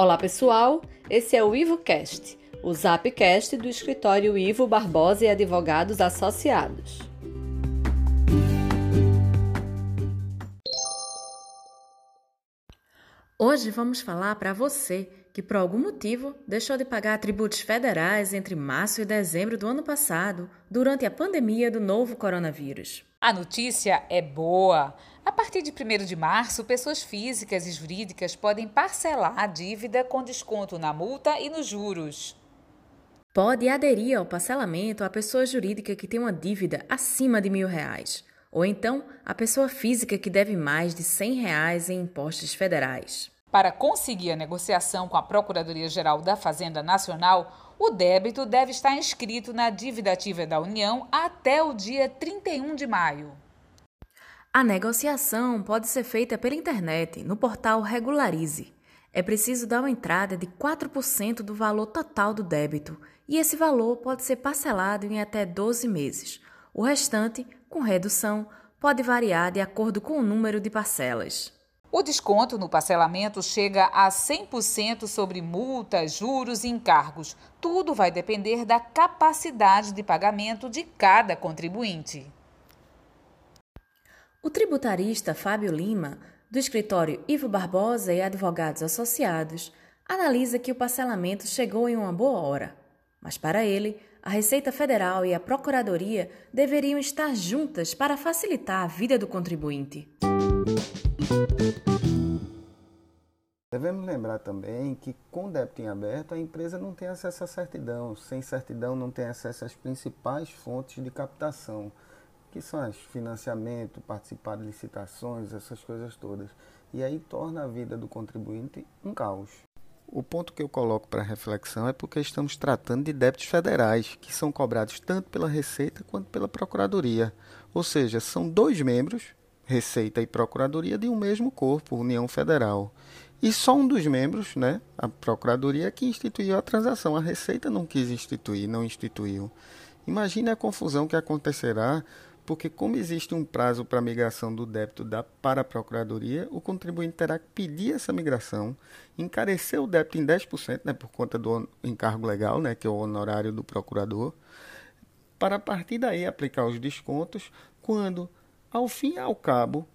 Olá pessoal, esse é o IvoCast, o Zapcast do escritório Ivo Barbosa e Advogados Associados. Hoje vamos falar para você que por algum motivo deixou de pagar tributos federais entre março e dezembro do ano passado, durante a pandemia do novo coronavírus. A notícia é boa. A partir de 1 de março, pessoas físicas e jurídicas podem parcelar a dívida com desconto na multa e nos juros. Pode aderir ao parcelamento a pessoa jurídica que tem uma dívida acima de mil reais, ou então a pessoa física que deve mais de 100 reais em impostos federais. Para conseguir a negociação com a Procuradoria-Geral da Fazenda Nacional, o débito deve estar inscrito na dívida ativa da União até o dia 31 de maio. A negociação pode ser feita pela internet no portal Regularize. É preciso dar uma entrada de 4% do valor total do débito e esse valor pode ser parcelado em até 12 meses. O restante, com redução, pode variar de acordo com o número de parcelas. O desconto no parcelamento chega a 100% sobre multas, juros e encargos. Tudo vai depender da capacidade de pagamento de cada contribuinte. O tributarista Fábio Lima, do escritório Ivo Barbosa e Advogados Associados, analisa que o parcelamento chegou em uma boa hora. Mas para ele, a Receita Federal e a Procuradoria deveriam estar juntas para facilitar a vida do contribuinte. Devemos lembrar também que com débito em aberto a empresa não tem acesso à certidão. Sem certidão não tem acesso às principais fontes de captação, que são as financiamento, participar de licitações, essas coisas todas. E aí torna a vida do contribuinte um caos. O ponto que eu coloco para reflexão é porque estamos tratando de débitos federais, que são cobrados tanto pela Receita quanto pela Procuradoria. Ou seja, são dois membros Receita e Procuradoria de um mesmo corpo, União Federal. E só um dos membros, né, a Procuradoria, que instituiu a transação. A Receita não quis instituir, não instituiu. Imagine a confusão que acontecerá, porque como existe um prazo para migração do débito da, para a Procuradoria, o contribuinte terá que pedir essa migração, encarecer o débito em 10%, né, por conta do encargo legal, né, que é o honorário do procurador, para a partir daí aplicar os descontos, quando ao fim e ao cabo,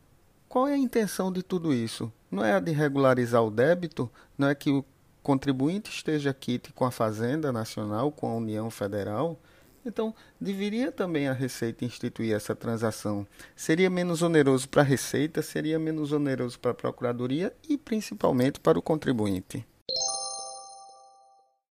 qual é a intenção de tudo isso? Não é a de regularizar o débito? Não é que o contribuinte esteja quite com a Fazenda Nacional, com a União Federal? Então, deveria também a Receita instituir essa transação. Seria menos oneroso para a Receita, seria menos oneroso para a Procuradoria e principalmente para o contribuinte.